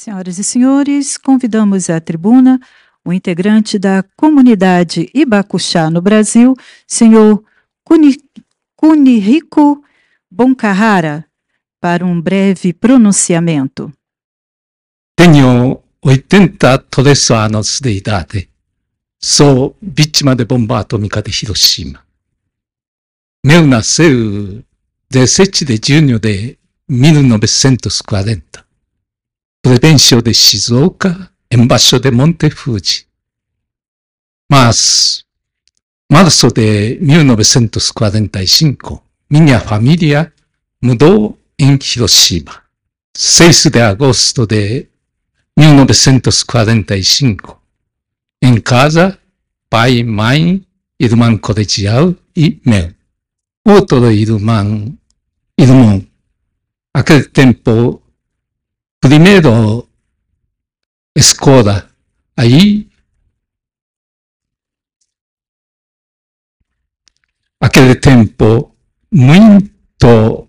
Senhoras e senhores, convidamos à tribuna o integrante da comunidade Ibacuxá no Brasil, senhor Kunihiko Bonkahara, para um breve pronunciamento. Tenho 83 anos de idade. Sou vítima de bomba atômica de Hiroshima. Meu nasceu 17 de junho de 1940. Prevencio de Shizuoka, embaixo de Monte Fuji. Mas, março de 1945, minha família mudou em Hiroshima. 6 de agosto de 1945. Em casa, pai, mãe, irmã colegial e meu. Outro irmão, irmão. Aquele tempo, primeiro escola, aí, aquele tempo muito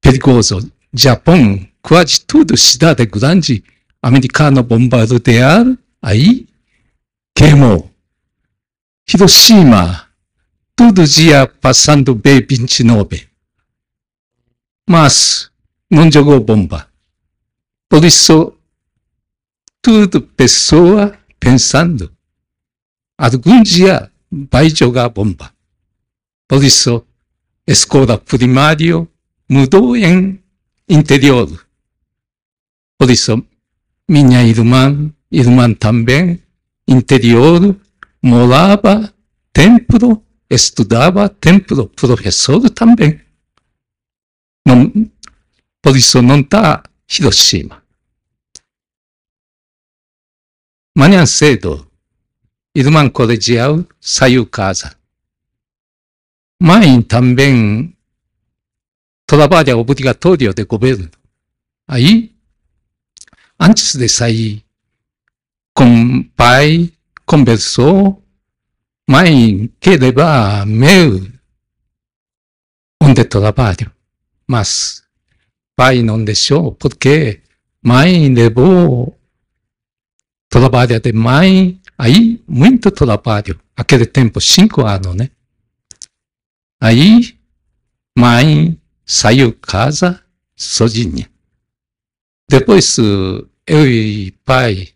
perigoso. Japão, quase tudo cidade grande, americano bombardear, aí queimou. Hiroshima, todo dia passando B-29. Mas não jogou bomba. Por isso, tudo pessoa pensando, algum dia vai jogar bomba. Por isso, escola primária mudou em interior. Por isso, minha irmã, irmã também, interior, morava, templo, estudava, templo, professor também. Não, por isso não está Hiroshima. Manhã cedo, irmã colegial saiu casa. Mãe também trabalha obrigatório de governo. Aí, antes de sair, com pai, conversou, mãe quer levar meu onde trabalho. Mas pai não deixou, porque mãe levou trabalho de mãe, aí muito trabalho. Aquele tempo, cinco anos, né? Aí, mãe saiu casa sozinha. Depois, eu e pai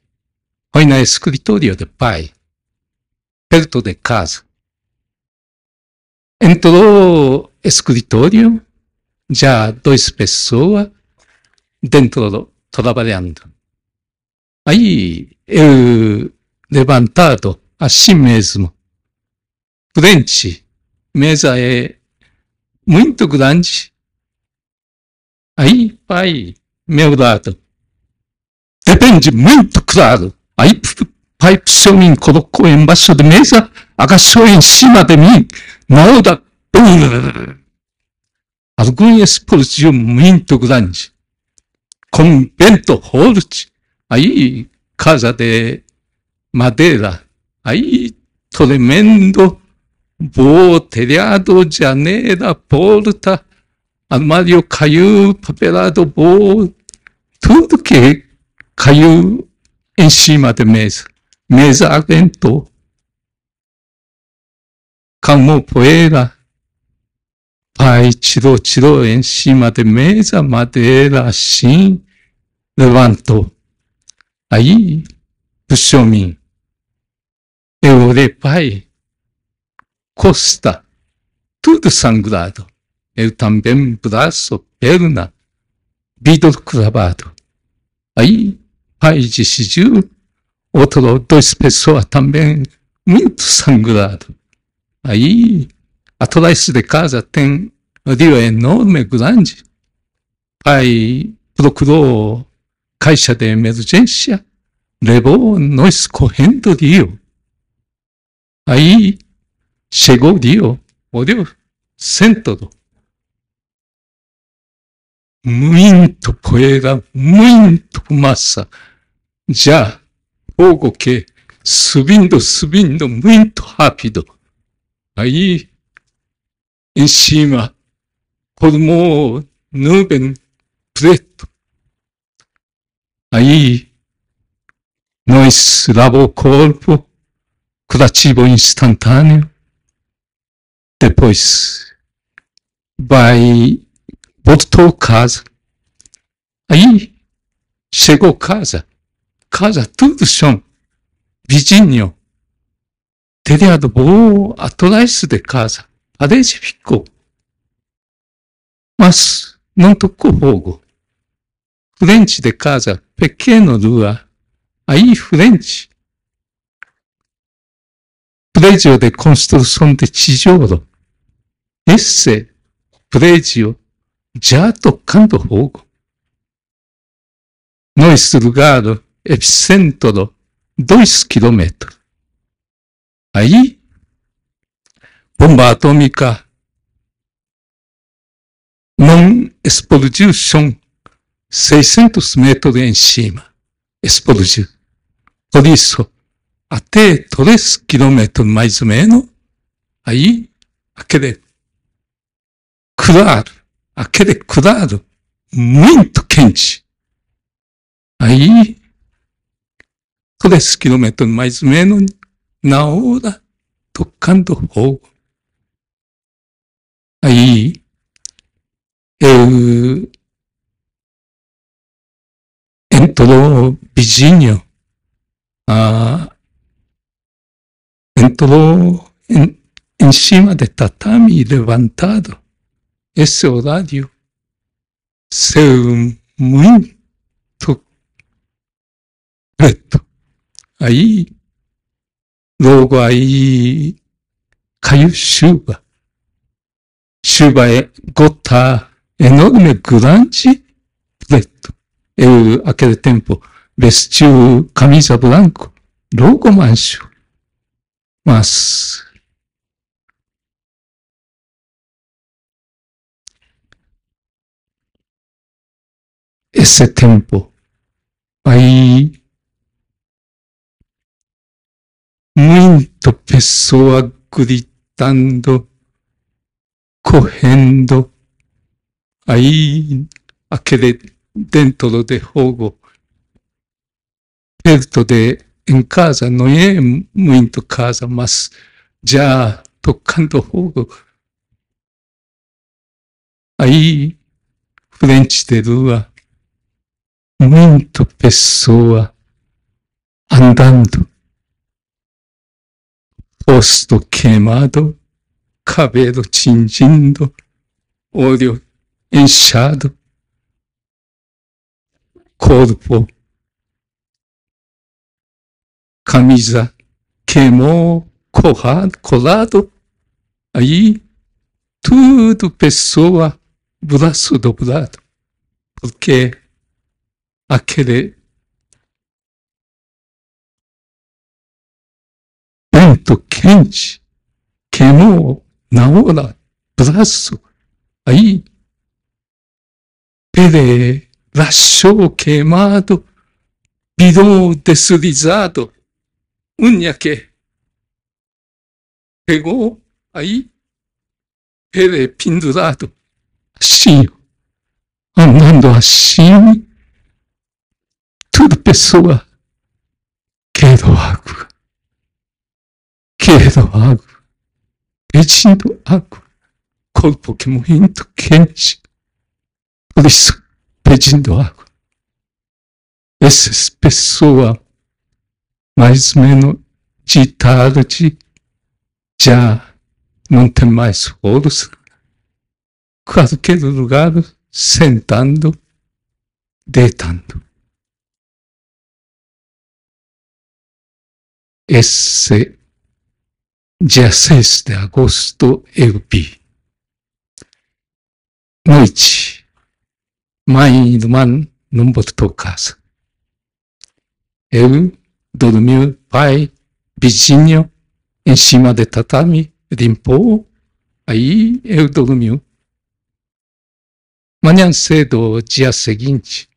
foi na escritório do pai, perto de casa. Entrou escritório, já duas pessoas dentro trabalhando. Aí eu levantado assim mesmo. Frente, mesa é muito grande. Aí, pai, meu lado. Depende muito claro. Aí, pai puxou me colocou embaixo da mesa, agachou em cima de mim. Na hora, alguma explosão muito grande. Com vento forte. Aí, casa de madeira. Aí, tremendo, voo, telhado, janela, porta, armário caiu, papelado, voo, tudo que caiu em cima da mesa. Mesa aguentou. Calmou poeira. Pai tirou, tirou em cima da mesa, madeira assim, levantou. Aí, puxou mim. Eu olhei, costa, tudo sangrado. Eu também, braço, perna, vidro cravado. Aí, pai decidiu, outro, duas pessoas também, muito sangrado. Aí, atrás de casa tem um rio enorme, grande. Pai procurou caixa de emergência, levou nós correndo rio. Aí chegou rio, olhou, centro. Muito poeira, muito fumaça. Já fogo que subindo, subindo muito rápido. Aí, em cima, formou nuvem preto. Aí, nós lava o corpo, curativo instantâneo, depois vai, voltou casa. Aí, chegou casa, casa tudo chão, vizinho, telhado bom, atrás de casa, parede ficou. Mas não tocou fogo. Frente de casa, pequeno rua, aí frente. Prédio de construção de tijolo. Esse prédio já tocando fogo. Nosso lugar, epicentro, dois quilômetros. Aí, bomba atômica não explodiu chão 600 metros em cima. Explodiu. Por isso, até 3 quilômetros mais ou menos, aí, aquele claro, aquele claro, muito quente. Aí, 3 quilômetros mais ou menos, na hora, tocando fogo. Aí, eu entrou vizinho, ah, entrou em, em cima de tatame levantado. Esse horário, seu muito preto. Aí, logo aí, caiu chuva. Chuva é gota enorme, grande preto. Eu, aquele tempo, vestiu camisa branca, logo mancho. Mas, esse tempo, aí, muita pessoa gritando, correndo, aí aquele dentro de fogo, perto de em casa, não é muito casa, mas já tocando fogo. Aí, frente de rua, muita pessoa andando, rosto queimado, cabelo tingindo, olho inchado, corpo, camisa queimou, colado, colado, aí tudo pessoa, braço dobrado, porque aquele vento quente queimou na hora, braço, aí ele rachou queimado, virou deslizado, unha que pegou aí, ele pendurado, assim, andando assim, tudo pessoa, quero água, quero água, pedindo água, corpo que muito quente, por isso, pedindo água. Essas pessoas, mais ou menos de tarde, já não tem mais força. Qualquer lugar, sentando, deitando. Esse dia 6 de agosto eu vi. Noite mãe irmã não voltou casa. Eu dormi, pai, vizinho, em cima de tatame, limpou, aí eu dormi. Manhã cedo, dia seguinte,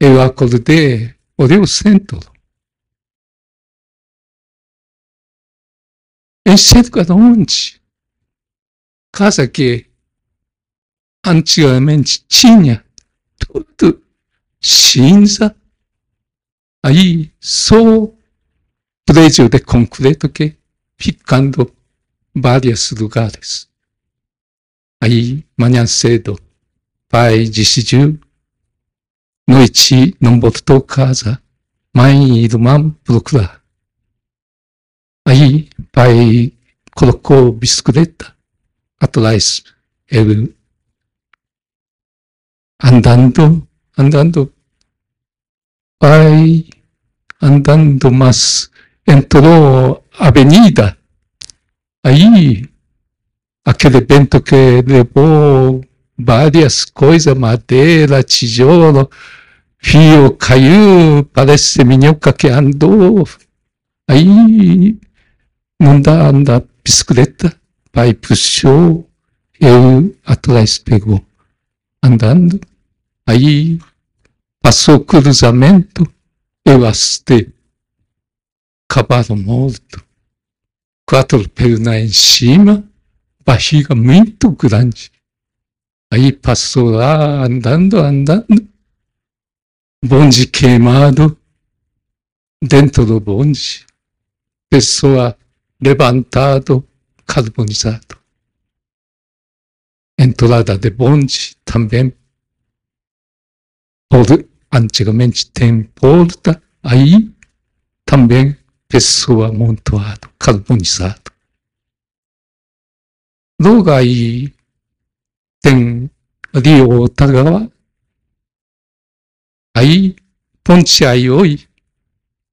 eu acordei, olhei o centro. Em centro de onde? Casa que antigamente tinha tudo cinza, Aí, só prédio de concreto que ficando vários lugares. Aí, manhã cedo, pai decidiu, noite não voltou casa, mãe e irmã procurar. Aí, pai colocou bicicleta atrás, ele andando, andando, pai andando, mas entrou avenida. Aí, aquele vento que levou várias coisas, madeira, tijolo, fio caiu, parece minhoca que andou. Aí, não dá andar bicicleta, pai puxou, eu atrás pegou, andando. Aí, passou o cruzamento, eu assustei. Cavalo morto, quatro pernas em cima, barriga muito grande. Aí passou lá, andando, andando, bonde queimado, dentro do bonde, pessoa levantado, carbonizado. Entrada de bonde também, por, antigamente tem porta, aí também pessoa amontoado, carbonizado. Logo aí tem Rio Otagawa, aí Ponte Aioi,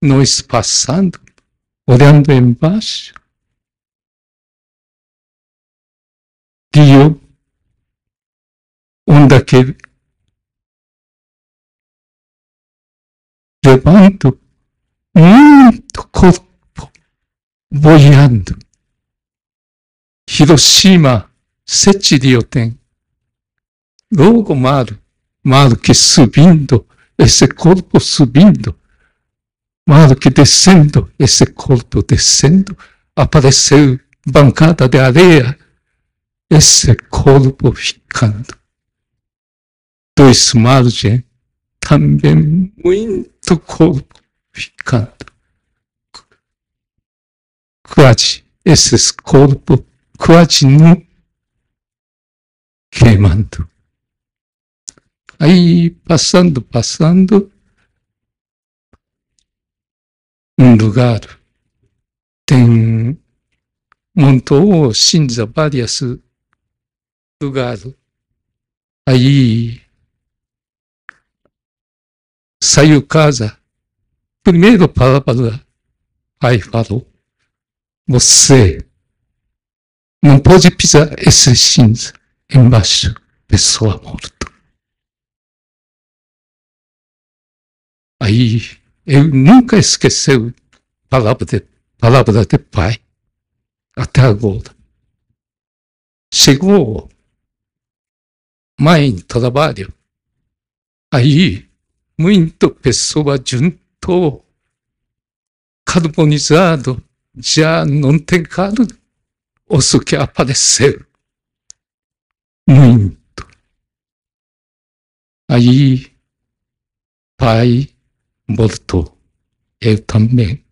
nós passando, olhando embaixo, rio, onde aquele levando muito corpo boiando. Hiroshima, sete tem. Logo mar, mar que subindo, esse corpo subindo, mar que descendo, esse corpo descendo, apareceu bancada de areia, esse corpo ficando. Dois margens, também muito corpo ficando. Quase esses corpos, nu, queimando. Aí, passando, passando, um lugar tem montou cinza várias lugares. Aí saiu casa. Primeiro palavra, pai falou, você não pode pisar esse cinza embaixo, pessoa morta. Aí eu nunca esqueceu palavra de, palavra de pai, até agora. Chegou mãe trabalho, aí muita pessoa juntou, carbonizado, já não tem carro, osso que apareceu. Muito. Aí, pai voltou. Eu também.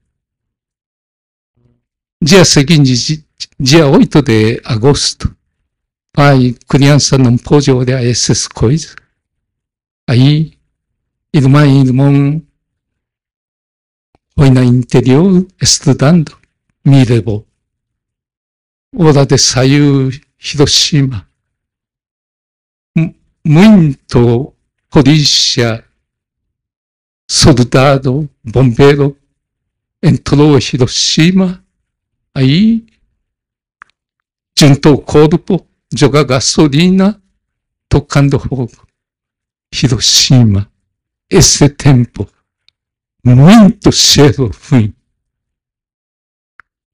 Dia seguinte, dia 8 de agosto, pai, criança não pode olhar essas coisas. Aí, irmã e irmão foi no interior estudando, me levou. Hora de sair Hiroshima. Muito polícia soldado, bombeiro, entrou Hiroshima, aí juntou o corpo, jogou gasolina, tocando fogo. Hiroshima, esse tempo, muito cheiro ruim.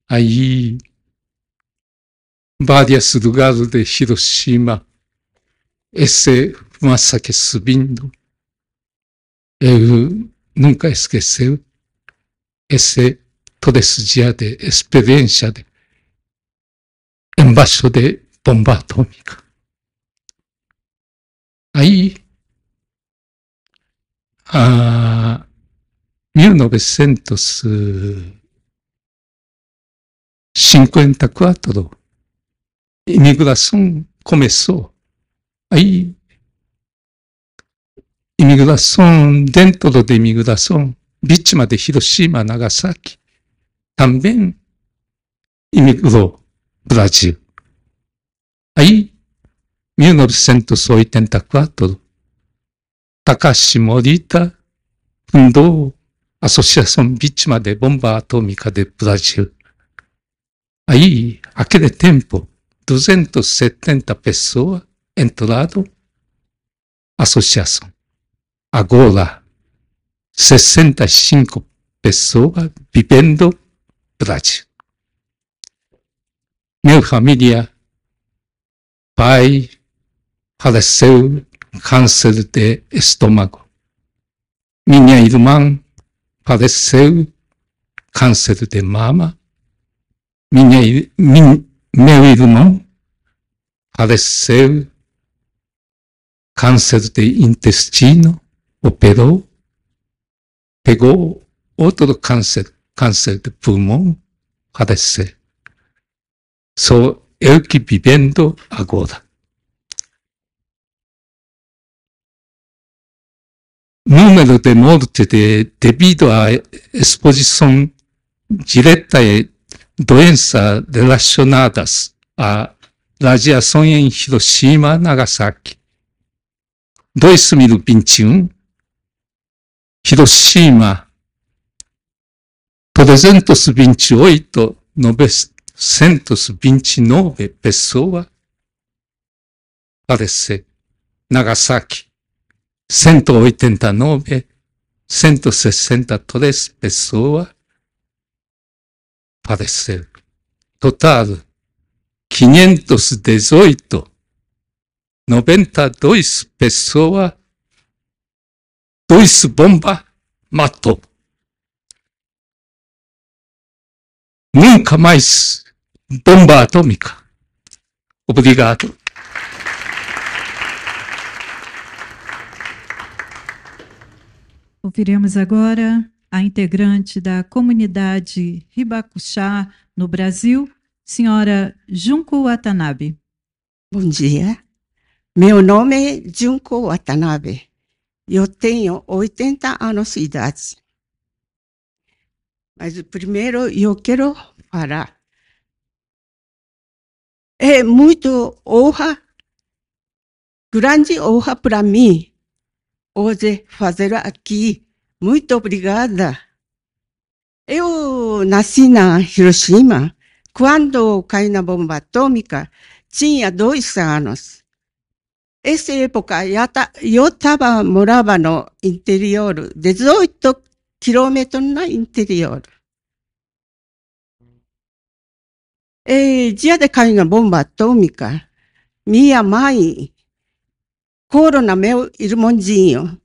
Aí, vários lugares de Hiroshima, esse massacre subindo, eu nunca esqueceu esse, todo esse dia de experiência de, embaixo de bomba atômica. Aí, あミルノベセントス、シンクエンタクアトロ、イミグラソンコメソ、アイ、イミグラソンデントロデイミグラソン、ビッチまで広島、長崎、タンベン、イミグロ、ブラジル。アイ、ミルノベセントスオイテンタクアトド、Takashi Morita fundou a Associação Vítima de Bomba Atômica de Brasil. Aí, aquele tempo, 270 pessoas entraram associação. Agora, 65 pessoas vivendo Brasil. Minha família, pai, faleceu câncer de estômago. Minha irmã faleceu câncer de mama. Minha, min, meu irmão faleceu câncer de intestino, operou, pegou outro câncer, câncer de pulmão, faleceu. Sou eu que vivendo agora. Número de mortes de, devido à exposição direta e doenças relacionadas à radiação em Hiroshima, Nagasaki. 2021, Hiroshima, 328, 929 pessoas faleceram. Nagasaki, 189, 163 pessoas faleceram. Total, 518, 92 pessoas, dois bombas matou. Nunca mais bomba atômica. Obrigado. Ouviremos agora a integrante da comunidade Ribacuxá no Brasil, senhora Junko Watanabe. Bom dia. Meu nome é Junko Watanabe. Eu tenho 80 anos de idade. Mas primeiro eu quero falar. É muito honra, grande honra para mim hoje fazer aqui. Muito obrigada. Eu nasci na Hiroshima quando caiu na bomba atômica, tinha dois anos. Essa época eu estava morava no interior, 18 quilômetros no interior. E dia de cair na bomba atômica, minha mãe Corona, meu irmãozinho.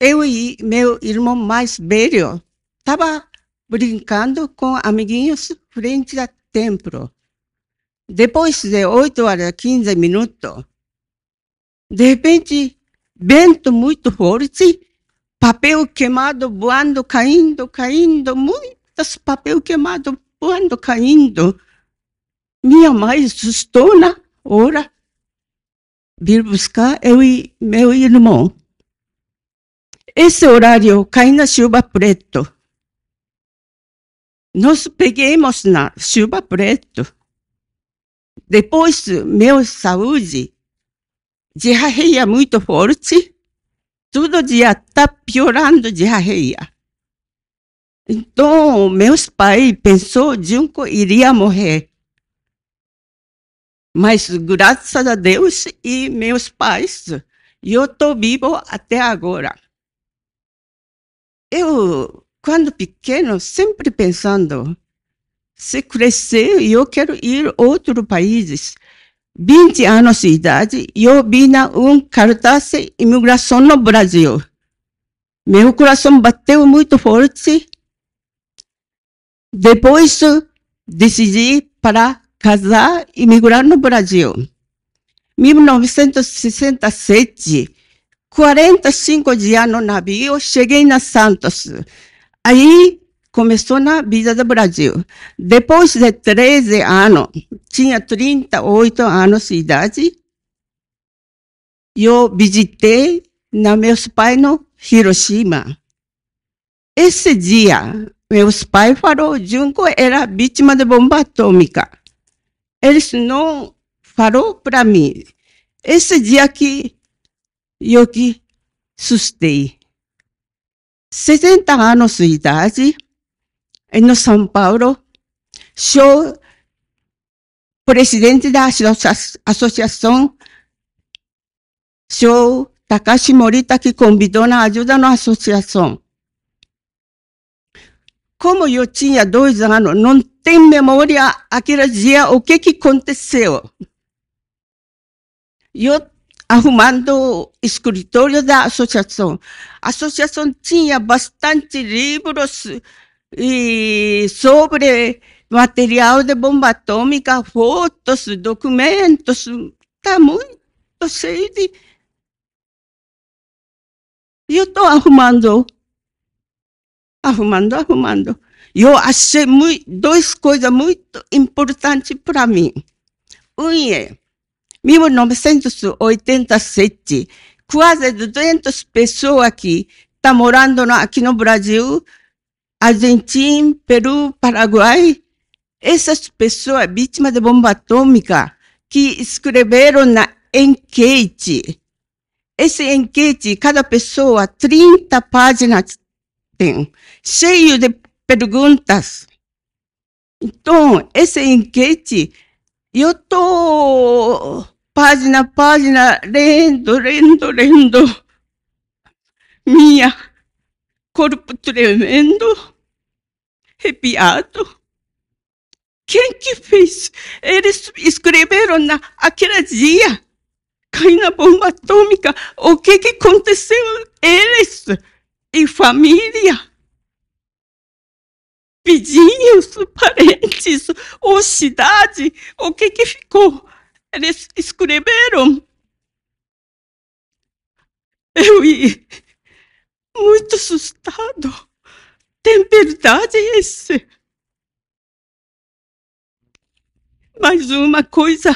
Eu e meu irmão mais velho estava brincando com amiguinhos frente ao templo. Depois de 8 horas 15 minutos, de repente, vento muito forte, papel queimado voando, caindo, caindo, muitos papel queimado voando, caindo. Minha mãe assustou na hora vir buscar eu e meu irmão. Esse horário cai na chuva preto. Nós peguemos na chuva preto. Depois, meu saúde diarreia muito forte. Todo dia está piorando diarreia. Então, meus pais pensou que Junco iria morrer. Mas graças a Deus e meus pais, eu estou vivo até agora. Eu, quando pequeno, sempre pensando, se crescer, eu quero ir a outros países. 20 anos de idade, eu vi na um cartaz imigração no Brasil. Meu coração bateu muito forte. Depois decidi para casar e migrar no Brasil. 1967, 45 dias no navio, cheguei na Santos. Aí começou na vida do Brasil. Depois de 13 anos, tinha 38 anos de idade, eu visitei na meus pais no Hiroshima. Esse dia, meus pais falaram, Junko era vítima de bomba atômica. Eles não falaram para mim. Esse dia que eu que assustei. 60 anos de idade, no São Paulo, sou presidente da associação, sou Takashi Morita, que convidou na ajuda na associação. Como eu tinha dois anos, não tenho memória aquele dia o que, que aconteceu. Eu arrumando escritório da associação. A associação tinha bastante livros e sobre material de bomba atômica, fotos, documentos, está muito cheio de. Eu estou arrumando, arrumando, arrumando. Eu achei muito, duas coisas muito importantes para mim. Um é 1987, quase 200 pessoas aqui estão morando aqui no Brasil, Argentina, Peru, Paraguai. Essas pessoas vítimas de bomba atômica que escreveram na enquete. Esse enquete, cada pessoa, 30 páginas tem, cheio de perguntas. Então, esse enquete, eu estou página a página, lendo, lendo, lendo. Minha corpo tremendo, arrepiado. Quem que fez? Eles escreveram naquele dia, caiu na bomba atômica. O que que aconteceu? Eles e família, vizinhos, parentes, ou cidade, o que que ficou? Eles escreveram. Eu ia muito assustado. Tem verdade esse? Mais uma coisa.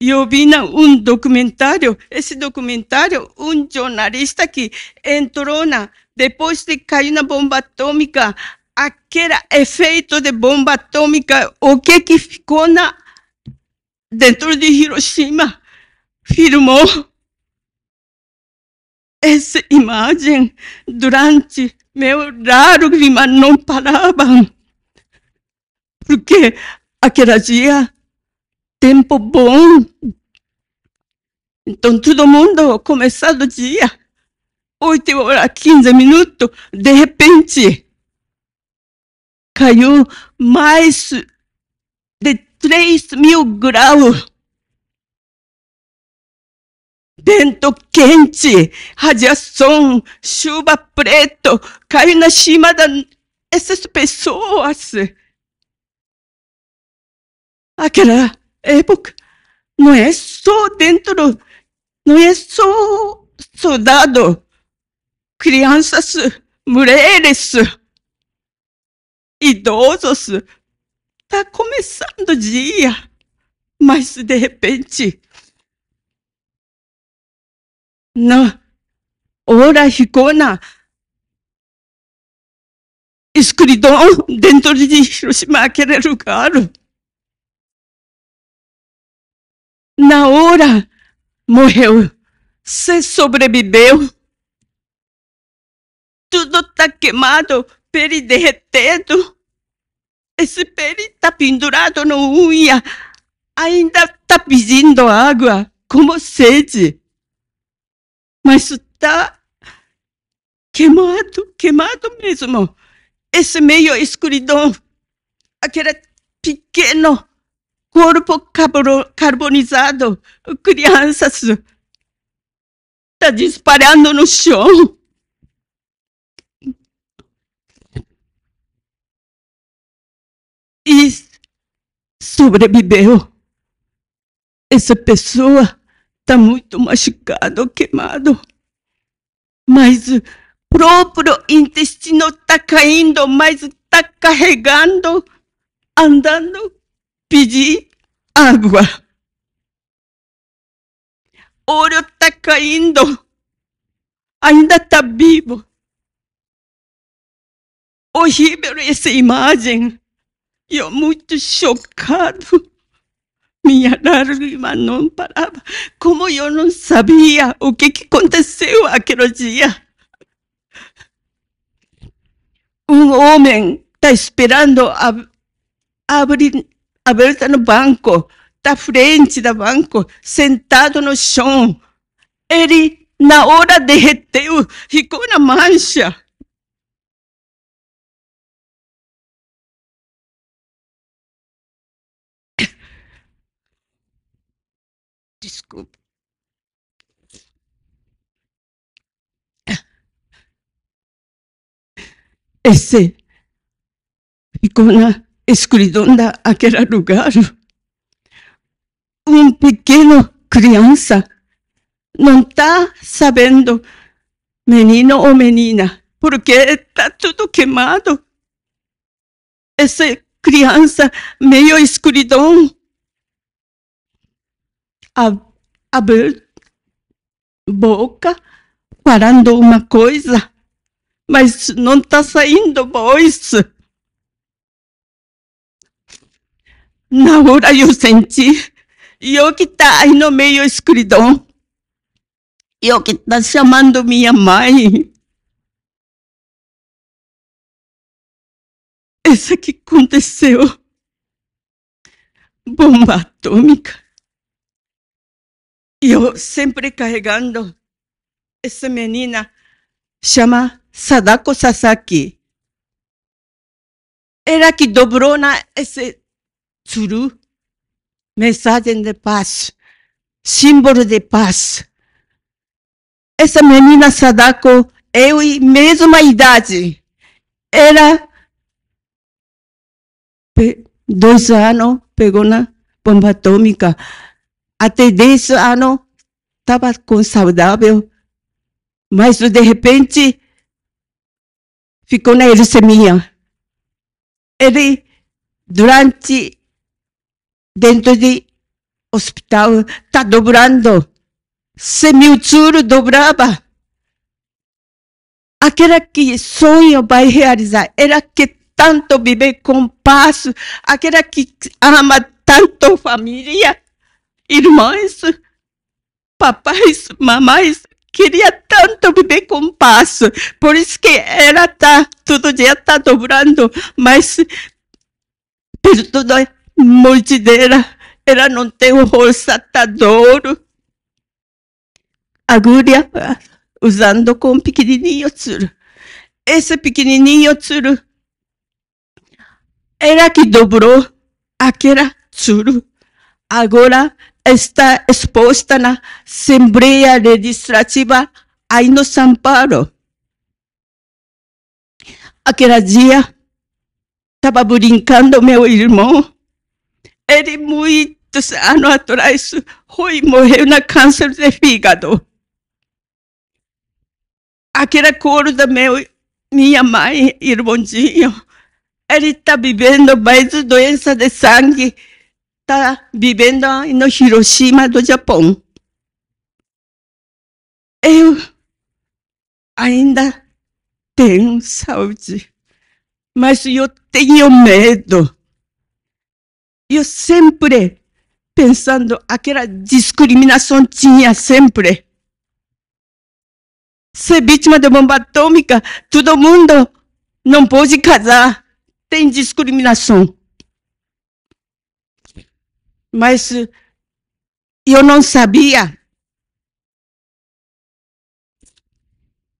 Eu vi um documentário, esse documentário, um jornalista que entrou na, depois de cair na bomba atômica, aquele efeito de bomba atômica, o que que ficou na dentro de Hiroshima, filmou essa imagem durante meu lágrimas não paravam. Porque aquele dia, tempo bom. Então todo mundo começado o dia, 8 horas, 15 minutos, de repente, caiu mais de 3 mil graus. Vento quente, radiação, chuva preto, caiu na cima dessas pessoas. Aquela época não é só dentro, não é só soldado, crianças, mulheres, idosos, Está começando o dia, mas de repente, na hora ficou na escuridão dentro de Hiroshima, aquele lugar. Na hora, morreu. Se sobreviveu. Tudo está queimado, pele derretendo. Esse pele está pendurado no unha. Ainda está pedindo água, como sede. Mas está queimado, queimado mesmo. Esse meio escuridão, aquele pequeno corpo carbonizado, crianças, está disparando no chão. e sobreviveu. Essa pessoa está muito machucado, queimado. Mas próprio intestino está caindo, mas está carregando, andando, pedir água. Olho está caindo, ainda está vivo. Horrível essa imagem. Eu muito chocado. Minha lágrima não parava. Como eu não sabia o que, que aconteceu aquele dia. Um homem está esperando abrir aberta no banco, da frente do banco, sentado no chão. Ele, na hora, derreteu, ficou na mancha. Desculpa. Esse ficou na escuridão daquele lugar. Um pequeno criança não está sabendo, menino ou menina, porque está tudo queimado. Essa criança meio escuridão abre boca, falando uma coisa, mas não está saindo voz. Na hora eu senti, eu que está aí no meio escuridão, eu que está chamando minha mãe. Isso que aconteceu. Bomba atômica. Eu sempre carregando essa menina, chama Sadako Sasaki. Ela que dobrou na esse tsuru, mensagem de paz, símbolo de paz. Essa menina Sadako, eu e mesma idade, era dois anos, pegou na bomba atômica. Até 10 anos estava com saudável, mas de repente ficou na leucemia. Ele, durante, dentro de hospital, está dobrando. Se meu tsuru dobrava. Aquela que sonho vai realizar, era que tanto viver com paz, aquela que ama tanto família, irmãs, papais, mamães, queria tanto viver com paz. Por isso que ela tá, todo dia está dobrando, mas por toda a morte dela, ela não tem força, está dor. Agulha, usando com pequenininho tsuru. Esse pequenininho tsuru, ela que dobrou aquela tsuru. Agora está exposta na Assembleia Legislativa aí no São Paulo. Aquele dia, estava brincando meu irmão. Ele, muitos anos atrás, foi morreu na câncer de fígado. Aquela cor da meu, minha mãe, irmãozinho, ele está vivendo mais doença de sangue está vivendo no Hiroshima do Japão. Eu ainda tenho saúde, mas eu tenho medo. Eu sempre pensando aquela discriminação tinha sempre. Ser vítima de bomba atômica, todo mundo não pode casar. Tem discriminação mas eu não sabia.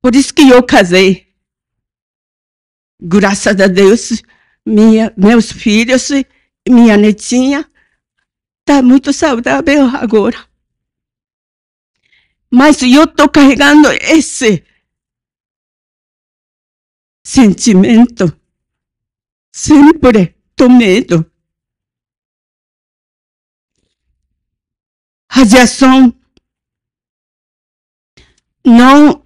Por isso que eu casei. Graças a Deus, minha, meus filhos, minha netinha, está muito saudável agora. Mas eu estou carregando esse sentimento. Sempre estou medo. radiação não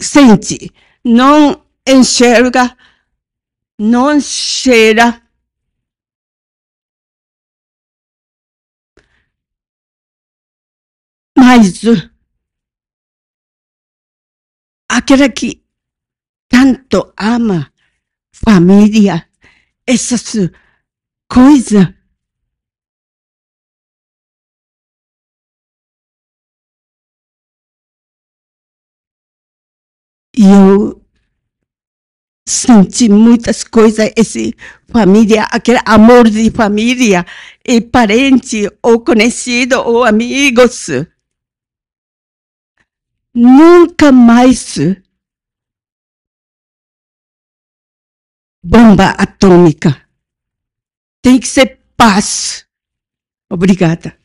sente, não enxerga, não cheira. Aquela que tanto ama família, essas coisas. Eu senti muitas coisas, esse família, aquele amor de família, e parente, ou conhecido, ou amigos. Nunca mais bomba atômica. Tem que ser paz. Obrigada.